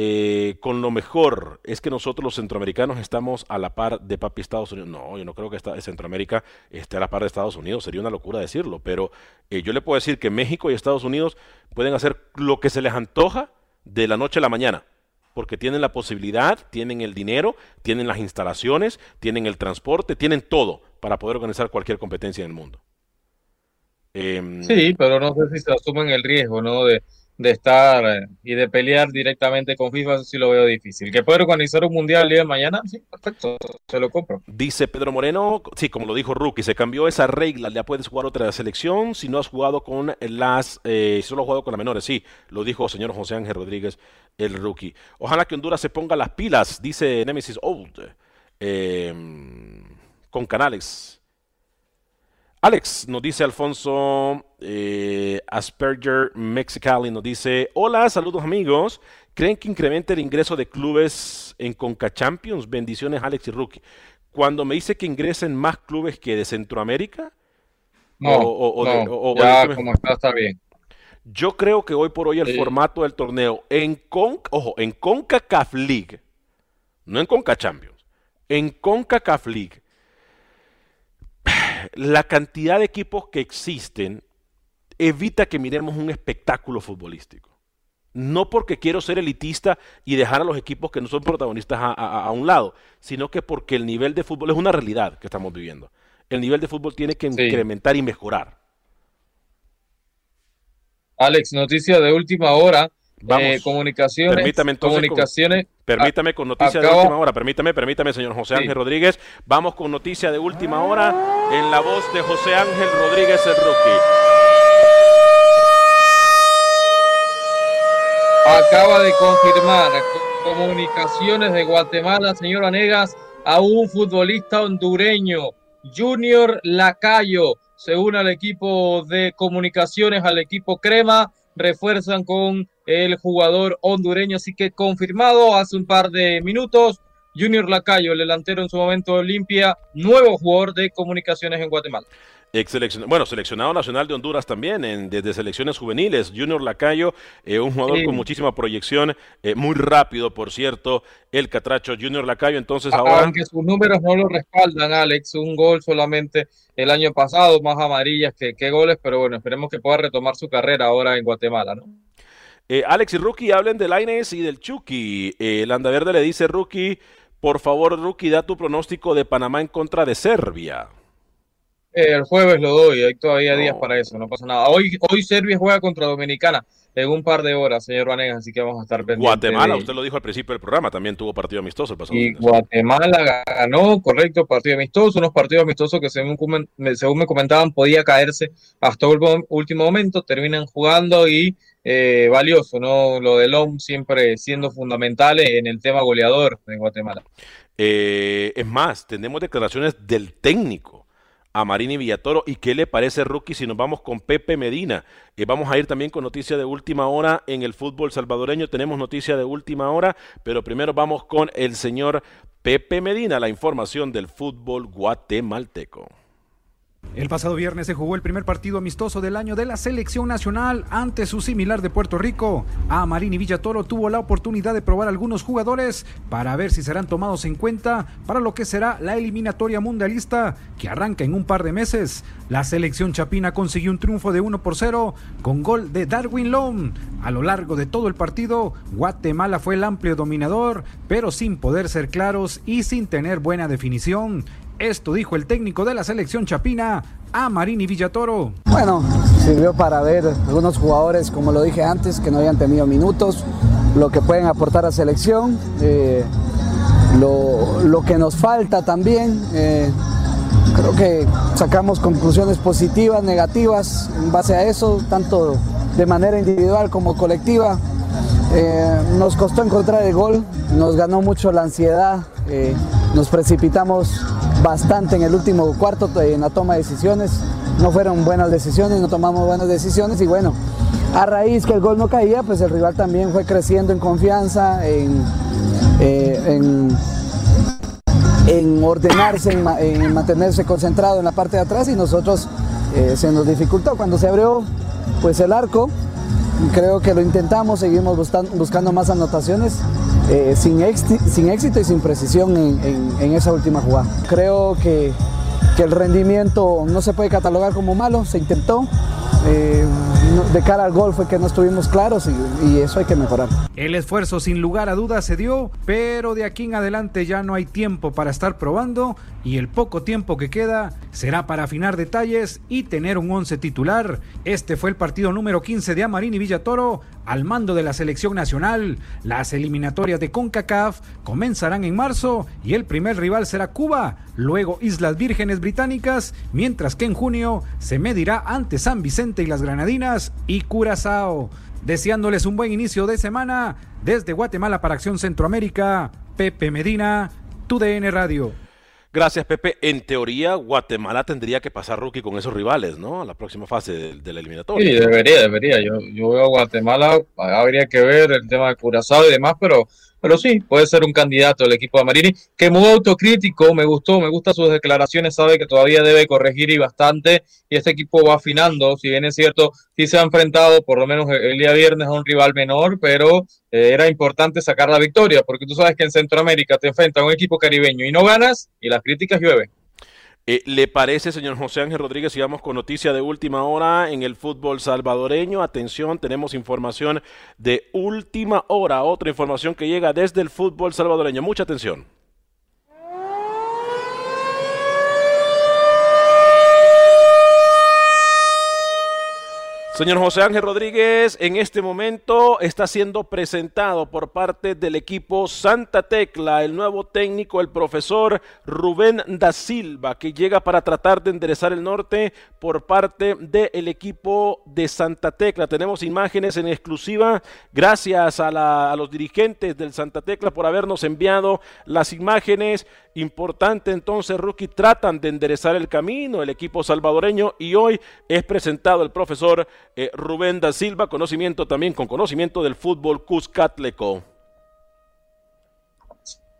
eh, con lo mejor. Es que nosotros los centroamericanos estamos a la par de papi Estados Unidos. No, yo no creo que Centroamérica esté a la par de Estados Unidos, sería una locura decirlo, pero eh, yo le puedo decir que México y Estados Unidos pueden hacer lo que se les antoja de la noche a la mañana porque tienen la posibilidad, tienen el dinero, tienen las instalaciones, tienen el transporte, tienen todo para poder organizar cualquier competencia en el mundo. Em, sí, pero no sé si se asumen el riesgo, ¿no? De, de estar eh, y de pelear directamente con FIFA, eso sí lo veo difícil. ¿Que puede organizar un mundial el día de mañana? Sí, perfecto, se lo compro. Dice Pedro Moreno, sí, como lo dijo Rookie, se cambió esa regla, ya puedes jugar otra selección si no has jugado con las, eh, solo has jugado con las menores, sí, lo dijo señor José Ángel Rodríguez, el Rookie. Ojalá que Honduras se ponga las pilas, dice Nemesis Old, em, con canales Alex, nos dice Alfonso eh, Asperger Mexicali, nos dice, hola, saludos amigos. ¿Creen que incremente el ingreso de clubes en Conca Champions? Bendiciones Alex y Rookie. Cuando me dice que ingresen más clubes que de Centroamérica. No, o, ya como está, está bien. Yo creo que hoy por hoy el formato del torneo en Conca, ojo, en CONCACAF League, no en Conca Champions, en CONCACAF League, la cantidad de equipos que existen evita que miremos un espectáculo futbolístico. No porque quiero ser elitista y dejar a los equipos que no son protagonistas a, un lado, sino que porque el nivel de fútbol es una realidad que estamos viviendo. El nivel de fútbol tiene que incrementar y mejorar. Alex, noticia de última hora. Eh, comunicaciones. Permítame comunicaciones. permítame con noticia de última hora. Permítame, permítame, señor José Ángel Rodríguez. Vamos con noticia de última hora en la voz de José Ángel Rodríguez, el rookie. Acaba de confirmar comunicaciones de Guatemala, señor Anegas, a un futbolista hondureño, Junior Lacayo, se une al equipo de comunicaciones, al equipo Crema, refuerzan con el jugador hondureño. Así que confirmado hace un par de minutos, Junior Lacayo, el delantero en su momento Olimpia, nuevo jugador de comunicaciones en Guatemala. Bueno, seleccionado nacional de Honduras también, en, desde selecciones juveniles. Junior Lacayo, eh, un jugador con muchísima proyección, eh, muy rápido, por cierto, el catracho Junior Lacayo. Entonces ahora. Aunque sus números no lo respaldan, Alex, un gol solamente el año pasado, más amarillas que, que goles, pero bueno, esperemos que pueda retomar su carrera ahora en Guatemala, ¿no? Eh, Alex y Rookie hablen del Aines y del Chucky. El Andaverde le dice Rookie, Por favor, Rookie, da tu pronóstico de Panamá en contra de Serbia. El jueves lo doy, hay todavía días para eso, no pasa nada. Hoy, hoy Serbia juega contra Dominicana en un par de horas, señor Vanegas, así que vamos a estar pendientes. Guatemala, usted lo dijo al principio del programa, también tuvo partido amistoso el pasado. Y Guatemala ganó, correcto, partido amistoso, unos partidos amistosos que según, según me comentaban podía caerse hasta el último momento, terminan jugando y eh, valioso, ¿no? Lo de LOM siempre siendo fundamental en el tema goleador de Guatemala. Eh, es más, tenemos declaraciones del técnico a Marini Villatoro. ¿Y qué le parece, Rookie, si nos vamos con Pepe Medina? y vamos a ir también con noticia de última hora en el fútbol salvadoreño. Tenemos noticia de última hora, pero primero vamos con el señor Pepe Medina, la información del fútbol guatemalteco. El pasado viernes se jugó el primer partido amistoso del año de la selección nacional ante su similar de Puerto Rico. A Marini Villatoro tuvo la oportunidad de probar algunos jugadores para ver si serán tomados en cuenta para lo que será la eliminatoria mundialista que arranca en un par de meses. La selección chapina consiguió un triunfo de 1 por 0 con gol de Darwin Long. A lo largo de todo el partido, Guatemala fue el amplio dominador, pero sin poder ser claros y sin tener buena definición. Esto dijo el técnico de la selección chapina a Marini Villatoro. Bueno, sirvió para ver algunos jugadores, como lo dije antes, que no habían tenido minutos, lo que pueden aportar a selección, eh, lo, que nos falta también. Eh, creo que sacamos conclusiones positivas, negativas en base a eso, tanto de manera individual como colectiva. Eh, nos costó encontrar el gol, nos ganó mucho la ansiedad, nos precipitamos bastante en el último cuarto en la toma de decisiones. No fueron buenas decisiones, no tomamos buenas decisiones y bueno, a raíz que el gol no caía, pues el rival también fue creciendo en confianza, en, eh, en, ordenarse, en, mantenerse concentrado en la parte de atrás y nosotros eh, se nos dificultó cuando se abrió pues el arco. Creo que lo intentamos, seguimos buscando más anotaciones eh, sin, sin, éxito y sin precisión en, esa última jugada. Creo que, que, el rendimiento no se puede catalogar como malo, se intentó. Eh, de cara al gol fue que no estuvimos claros y, eso hay que mejorar. El esfuerzo sin lugar a dudas se dio, pero de aquí en adelante ya no hay tiempo para estar probando y el poco tiempo que queda será para afinar detalles y tener un once titular. Este fue el partido número 15 de Amarín y Villatoro al mando de la selección nacional. Las eliminatorias de CONCACAF comenzarán en marzo y el primer rival será Cuba, luego Islas Vírgenes Británicas, mientras que en junio se medirá ante San Vicente y las Granadinas y Curazao. Deseándoles un buen inicio de semana desde Guatemala para Acción Centroamérica, Pepe Medina, TUDN Radio. Gracias, Pepe. En teoría, Guatemala tendría que pasar rookie con esos rivales, ¿no? A la próxima fase de, la eliminatoria. Sí, debería, debería. Yo, yo veo a Guatemala, habría que ver el tema de Curazao y demás, pero pero sí, puede ser un candidato el equipo de Marini, que muy autocrítico, me gustó, me gustan sus declaraciones, sabe que todavía debe corregir y bastante, y este equipo va afinando, si bien es cierto, sí se ha enfrentado por lo menos el día viernes a un rival menor, pero eh, era importante sacar la victoria, porque tú sabes que en Centroamérica te enfrenta a un equipo caribeño y no ganas, y las críticas llueven. Eh, ¿Le parece, señor José Ángel Rodríguez, sigamos con noticia de última hora en el fútbol salvadoreño? Atención, tenemos información de última hora, otra información que llega desde el fútbol salvadoreño. Mucha atención. Señor José Ángel Rodríguez, en este momento está siendo presentado por parte del equipo Santa Tecla el nuevo técnico, el profesor Rubén da Silva, que llega para tratar de enderezar el norte por parte del equipo de Santa Tecla. Tenemos imágenes en exclusiva, gracias a, los dirigentes del Santa Tecla por habernos enviado las imágenes. Importante entonces, Rookie, tratan de enderezar el camino el equipo salvadoreño y hoy es presentado el profesor eh, Rubén da Silva, conocimiento también con conocimiento del fútbol Cuscatleco.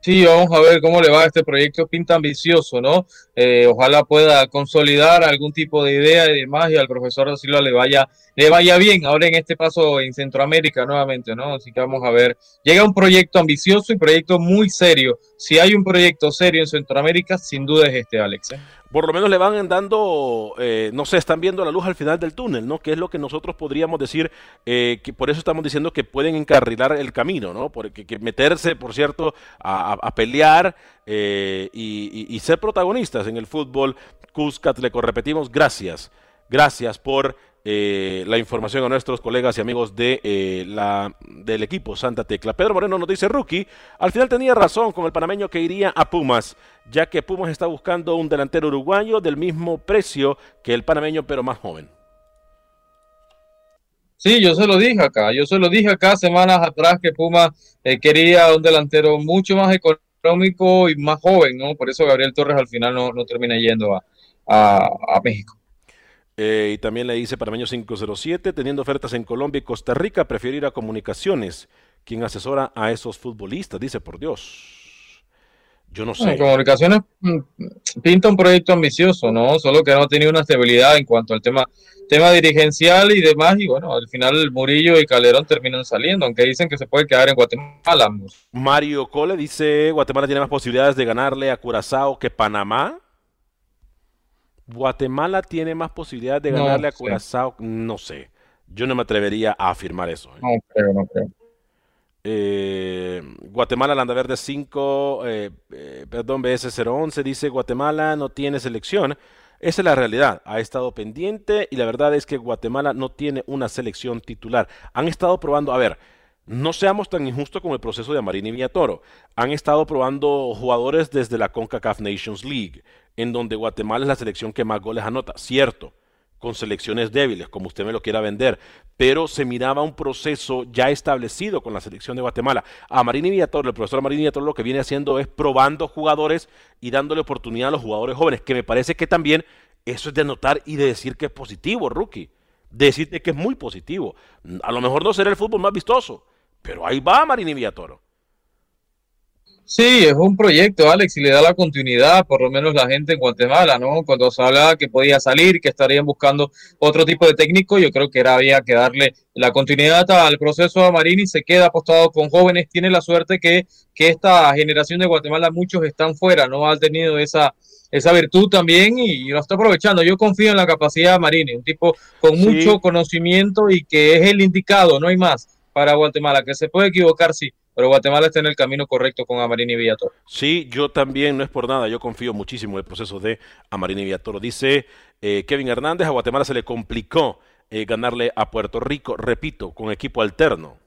Sí, vamos a ver cómo le va a este proyecto, pinta ambicioso, ¿no? Eh, ojalá pueda consolidar algún tipo de idea y demás y al profesor da Silva le vaya, le vaya bien ahora en este paso en Centroamérica nuevamente, ¿no? Así que vamos a ver. Llega un proyecto ambicioso y proyecto muy serio. Si hay un proyecto serio en Centroamérica, sin duda es este, Alex. ¿eh? Por lo menos le van dando, eh, no sé, están viendo la luz al final del túnel, ¿no? Que es lo que nosotros podríamos decir, eh, que por eso estamos diciendo que pueden encarrilar el camino, ¿no? Porque que meterse, por cierto, a, pelear eh, y, y, ser protagonistas en el fútbol. Cuscat, le repetimos, gracias, gracias por eh, la información a nuestros colegas y amigos de, eh, la, del equipo Santa Tecla. Pedro Moreno nos dice, Rookie, al final tenía razón con el panameño que iría a Pumas, ya que Pumas está buscando un delantero uruguayo del mismo precio que el panameño, pero más joven. Sí, yo se lo dije acá, yo se lo dije acá semanas atrás que Pumas eh, quería un delantero mucho más económico y más joven, ¿no? Por eso Gabriel Torres al final no, termina yendo a, a México. Eh, y también le dice Parameño 507, teniendo ofertas en Colombia y Costa Rica, prefiero ir a Comunicaciones, quien asesora a esos futbolistas, dice por Dios. Yo no sé. comunicaciones mm, pinta un proyecto ambicioso, ¿no? Solo que no ha tenido una estabilidad en cuanto al tema, tema dirigencial y demás. Y bueno, al final Murillo y Calderón terminan saliendo, aunque dicen que se puede quedar en Guatemala. Mario Cole dice: Guatemala tiene más posibilidades de ganarle a Curazao que Panamá. Guatemala tiene más posibilidades de ganarle a Curazao, no sé. Yo no me atrevería a afirmar eso. ¿eh? No creo, no creo. Eh, Guatemala Landa Verde 5, eh, perdón, BS011 dice Guatemala no tiene selección. Esa es la realidad. Ha estado pendiente y la verdad es que Guatemala no tiene una selección titular. Han estado probando, a ver, no seamos tan injustos con el proceso de Amarini y Villatoro. Han estado probando jugadores desde la CONCACAF Nations League, en donde Guatemala es la selección que más goles anota. Cierto, con selecciones débiles, como usted me lo quiera vender, pero se miraba un proceso ya establecido con la selección de Guatemala. A Marini Villatoro, el profesor Marini Villatoro lo que viene haciendo es probando jugadores y dándole oportunidad a los jugadores jóvenes, que me parece que también eso es de anotar y de decir que es positivo, rookie. De decirte que es muy positivo. A lo mejor no será el fútbol más vistoso, pero ahí va Marini Villatoro. Sí, es un proyecto, Alex, y le da la continuidad, por lo menos la gente en Guatemala, ¿no? Cuando se hablaba que podía salir, que estarían buscando otro tipo de técnico, yo creo que era había que darle la continuidad al proceso a Marini, se queda apostado con jóvenes, tiene la suerte que, que esta generación de Guatemala, muchos están fuera, no ha tenido esa, esa virtud también y lo está aprovechando. Yo confío en la capacidad de Marini, un tipo con mucho conocimiento y que es el indicado, no hay más para Guatemala, que se puede equivocar, sí, pero Guatemala está en el camino correcto con Amarini Villatoro. Sí, yo también, no es por nada, yo confío muchísimo en el proceso de Amarini Villatoro. Dice eh, Kevin Hernández, a Guatemala se le complicó eh, ganarle a Puerto Rico, repito, con equipo alterno.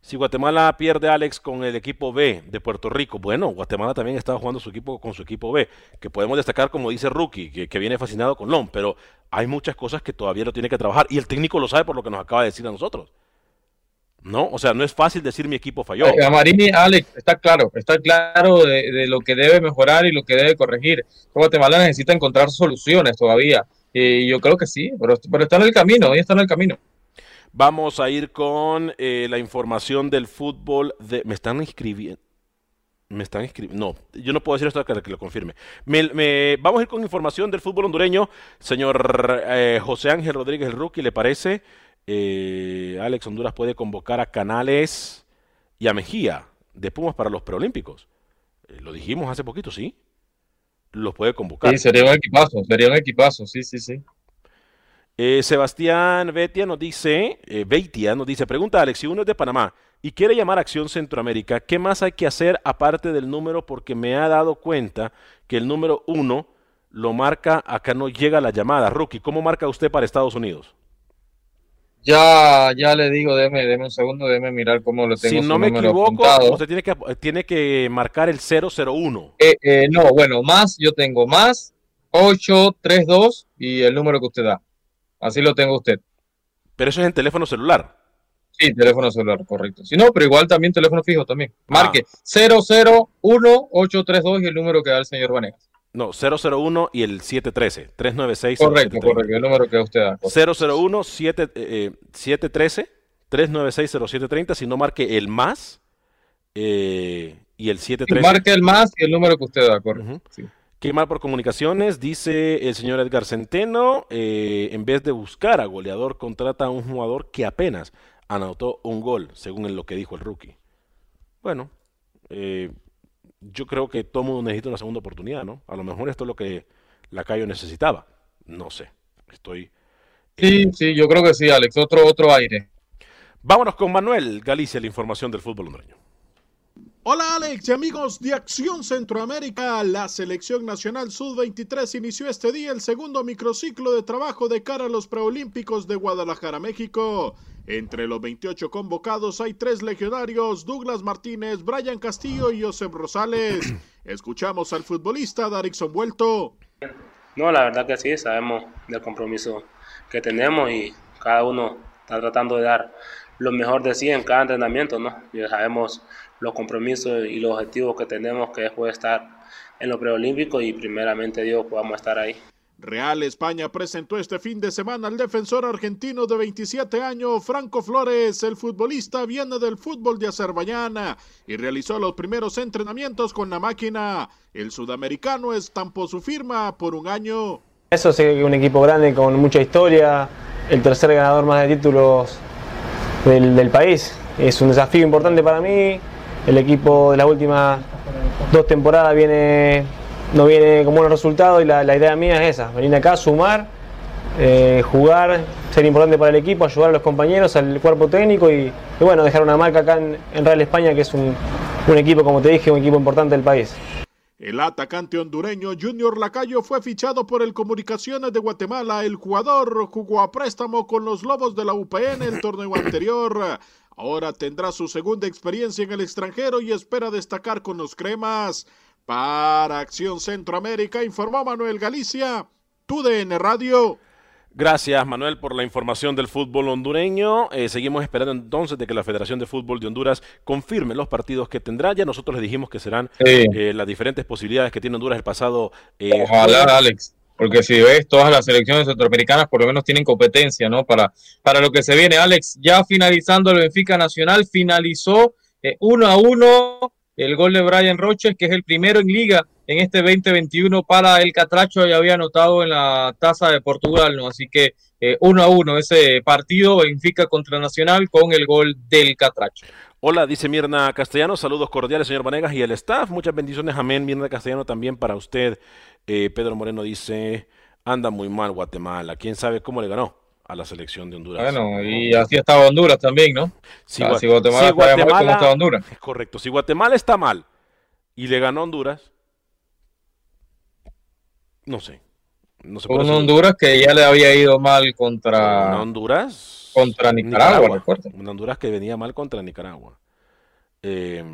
Si Guatemala pierde Alex con el equipo B de Puerto Rico, bueno, Guatemala también estaba jugando su equipo con su equipo B, que podemos destacar como dice Rookie, que, que viene fascinado con Lom, pero hay muchas cosas que todavía lo tiene que trabajar y el técnico lo sabe por lo que nos acaba de decir a nosotros. ¿No? O sea, no es fácil decir mi equipo falló. A Marini, Alex, está claro, está claro de, lo que debe mejorar y lo que debe corregir. Guatemala necesita encontrar soluciones todavía. Y yo creo que sí, pero, pero está en el camino, está en el camino. Vamos a ir con eh, la información del fútbol. De, me están inscribiendo. Me están inscribiendo. No, yo no puedo decir esto hasta que lo confirme. Me, vamos a ir con información del fútbol hondureño. Señor eh, José Ángel Rodríguez, el rookie, ¿le parece? Eh, Alex Honduras puede convocar a Canales y a Mejía de Pumas para los preolímpicos. Eh, lo dijimos hace poquito, ¿sí? Los puede convocar. Sí, sería un equipazo, sería un equipazo, sí, sí, sí. Eh, Sebastián Betia nos dice, Beitia nos dice, pregunta Alex, si uno es de Panamá y quiere llamar a Acción Centroamérica, ¿qué más hay que hacer aparte del número? Porque me ha dado cuenta que el número uno lo marca, acá no llega la llamada. Rookie, ¿cómo marca usted para Estados Unidos? Ya, ya le digo, déme, déme un segundo, déme mirar cómo lo tengo. Si no me equivoco, usted tiene que, tiene que marcar el 001. Eh, eh, no, bueno, más, yo tengo más 832 y el número que usted da. Así lo tengo usted. Pero eso es en teléfono celular. Sí, teléfono celular, correcto. Si no, pero igual también teléfono fijo también. Marque ah. 001 832 y el número que da el señor Vanegas. No, 001 y el 713. 396. Correcto, correcto. El número que usted da. 001 7, eh, 713 396 0730. Si no marque el más eh, y el 713. marque el más y el número que usted da, correcto. Qué mal por comunicaciones, dice el señor Edgar Centeno. Eh, en vez de buscar a goleador, contrata a un jugador que apenas anotó un gol, según lo que dijo el rookie. Bueno, eh, yo creo que todo mundo necesita una segunda oportunidad, ¿no? A lo mejor esto es lo que la Cayo necesitaba. No sé. Estoy. Sí, sí, yo creo que sí, Alex. Otro, otro aire. Vámonos con Manuel Galicia, la información del fútbol hondureño. Hola Alex y amigos de Acción Centroamérica. La selección nacional Sud-23 inició este día el segundo microciclo de trabajo de cara a los preolímpicos de Guadalajara, México. Entre los 28 convocados hay tres legionarios, Douglas Martínez, Brian Castillo y Josep Rosales. Escuchamos al futbolista Darixon Vuelto. No, la verdad que sí, sabemos del compromiso que tenemos y cada uno está tratando de dar lo mejor de sí en cada entrenamiento, ¿no? Y sabemos los compromisos y los objetivos que tenemos que después estar en los preolímpicos y primeramente Dios podamos estar ahí. Real España presentó este fin de semana al defensor argentino de 27 años, Franco Flores. El futbolista viene del fútbol de Azerbaiyán y realizó los primeros entrenamientos con la máquina. El sudamericano estampó su firma por un año. Eso que un equipo grande con mucha historia, el tercer ganador más de títulos del, del país. Es un desafío importante para mí. El equipo de las últimas dos temporadas viene no viene como un resultado y la, idea mía es esa, venir acá, sumar, eh, jugar, ser importante para el equipo, ayudar a los compañeros, al cuerpo técnico y, bueno, dejar una marca acá en, Real España que es un, un equipo, como te dije, un equipo importante del país. El atacante hondureño Junior Lacayo fue fichado por el Comunicaciones de Guatemala. El jugador jugó a préstamo con los Lobos de la UPN el torneo anterior. Ahora tendrá su segunda experiencia en el extranjero y espera destacar con los cremas. Para Acción Centroamérica, informó Manuel Galicia, TUDN Radio. Gracias, Manuel, por la información del fútbol hondureño. Eh, seguimos esperando entonces de que la Federación de Fútbol de Honduras confirme los partidos que tendrá. Ya nosotros les dijimos que serán eh, las diferentes posibilidades que tiene Honduras el pasado. Eh, Ojalá, Alex, porque si ves, todas las selecciones centroamericanas por lo menos tienen competencia, ¿no? Para, para lo que se viene. Alex, ya finalizando el Benfica Nacional, finalizó uno a uno el gol de Brian Roches, que es el primero en liga en este 2021 para el Catracho, ya había anotado en la tasa de Portugal, ¿no? Así que eh, uno a uno ese partido Benfica contra Nacional con el gol del Catracho. Hola, dice Mirna Castellano, saludos cordiales, señor Vanegas y el staff, muchas bendiciones, amén. Mirna Castellano también para usted. Eh, Pedro Moreno dice, anda muy mal Guatemala, quién sabe cómo le ganó a la selección de Honduras. Bueno, y así estaba Honduras también, ¿no? Si, Guatemala, está Honduras. Es correcto. Si Guatemala está mal y le ganó a Honduras, no sé. No sé un Honduras que ya le había ido mal contra. Honduras. Contra Nicaragua, Un Honduras que venía mal contra Nicaragua. Eh,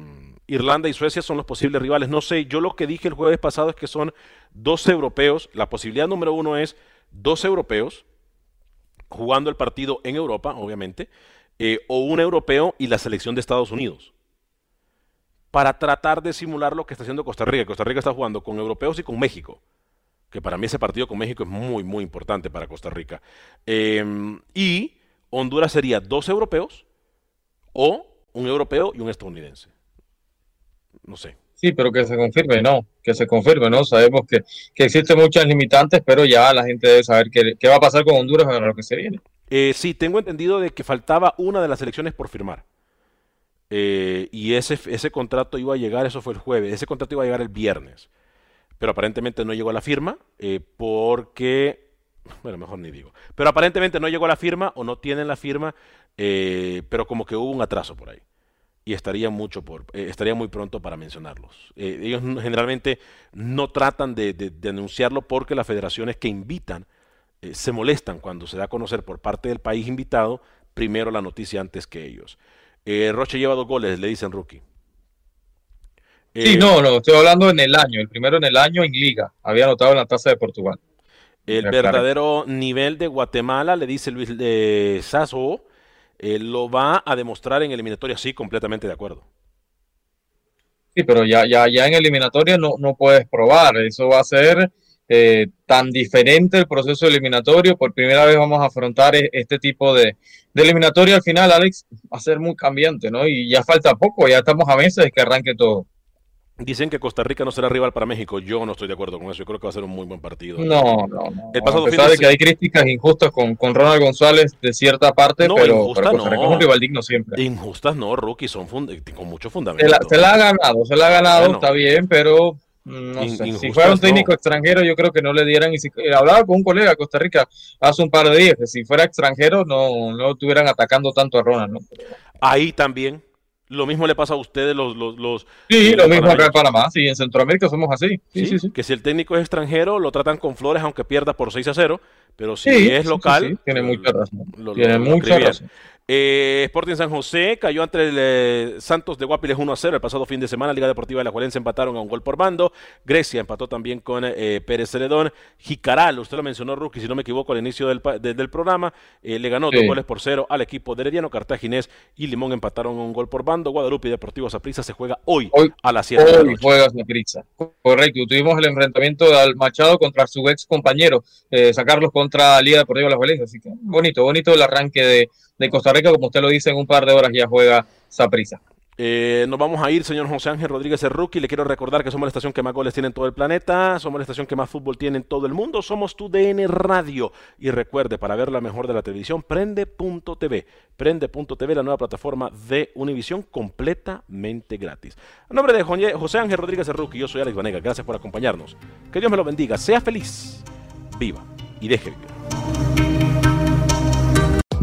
Irlanda y Suecia son los posibles rivales. No sé, yo lo que dije el jueves pasado es que son dos europeos. La posibilidad número uno es dos europeos jugando el partido en Europa, obviamente, eh, o un europeo y la selección de Estados Unidos, para tratar de simular lo que está haciendo Costa Rica. Costa Rica está jugando con europeos y con México, que para mí ese partido con México es muy, muy importante para Costa Rica. Em, y Honduras sería dos europeos o un europeo y un estadounidense. No sé. Sí, pero que se confirme, no, que se confirme, ¿no? Sabemos que, existen muchas limitantes, pero ya la gente debe saber qué, va a pasar con Honduras en lo que se viene. Eh, sí, tengo entendido de que faltaba una de las elecciones por firmar. Eh, y ese, ese contrato iba a llegar, eso fue el jueves, ese contrato iba a llegar el viernes. Pero aparentemente no llegó a la firma eh, porque, bueno, mejor ni digo. Pero aparentemente no llegó la firma o no tienen la firma, pero como que hubo un atraso por ahí y estaría mucho por eh, estaría muy pronto para mencionarlos. Eh, ellos generalmente no tratan de, anunciarlo porque las federaciones que invitan eh, se molestan cuando se da a conocer por parte del país invitado primero la noticia antes que ellos. Roche lleva dos goles, le dicen rookie. sí, no, no, estoy hablando en el año, el primero en el año en liga, había anotado en la tasa de Portugal. El verdadero nivel de Guatemala, le dice Luis de Sazo, eh, lo va a demostrar en eliminatoria, sí, completamente de acuerdo. Sí, pero ya, ya, ya en eliminatoria no, no puedes probar, eso va a ser eh, tan diferente el proceso eliminatorio, por primera vez vamos a afrontar e, este tipo de, de, eliminatoria al final, Alex, va a ser muy cambiante, ¿no? Y ya falta poco, ya estamos a meses de que arranque todo. Dicen que Costa Rica no será rival para México. Yo no estoy de acuerdo con eso. Yo creo que va a ser un muy buen partido. No, no, no. El pasado a pesar de que hay críticas injustas con, con Ronald González de cierta parte, pero, Costa Rica es un rival digno siempre. Injustas no, rookie, son con mucho fundamento. Se la, ha ganado, se la ha ganado, está bien, pero mm, no sé. Si fuera un técnico extranjero, yo creo que no le dieran. Y si, eh, hablaba con un colega de Costa Rica hace un par de días que si fuera extranjero, no, no estuvieran atacando tanto a Ronald. ¿no? Ahí también lo mismo le pasa a ustedes los... los, los sí, lo mismo acá en Panamá, sí, en Centroamérica somos así. Sí, sí, sí, Que si el técnico es extranjero, lo tratan con flores aunque pierda por 6 a 0, pero si es local... tiene mucha razón. tiene mucha razón. Eh, Sporting San José cayó ante el eh, Santos de Guapiles 1 a 0 el pasado fin de semana. Liga Deportiva de la Juelense empataron a un gol por bando. Grecia empató también con eh, Pérez Celedón. Jicaral, usted lo mencionó, Rookie, si no me equivoco, al inicio del, del programa, eh, le ganó dos goles por cero al equipo de Herediano. Cartaginés y Limón empataron a un gol por bando. Guadalupe y Deportivo Saprissa se juega hoy, a las 7 de la noche. juega Saprissa. Correcto. Tuvimos el enfrentamiento de Machado contra su ex compañero, sacarlos contra Liga Deportiva de la Juelense. Así que bonito, bonito el arranque de de Costa Rica, como usted lo dice, en un par de horas ya juega Saprisa. Eh, nos vamos a ir, señor José Ángel Rodríguez rookie. Le quiero recordar que somos la estación que más goles tiene en todo el planeta, somos la estación que más fútbol tiene en todo el mundo, somos tu DN Radio. Y recuerde, para ver la mejor de la televisión, prende.tv. Prende.tv, la nueva plataforma de Univisión, completamente gratis. A nombre de José Ángel Rodríguez rookie, yo soy Alex Vanega. Gracias por acompañarnos. Que Dios me lo bendiga. Sea feliz, viva y deje.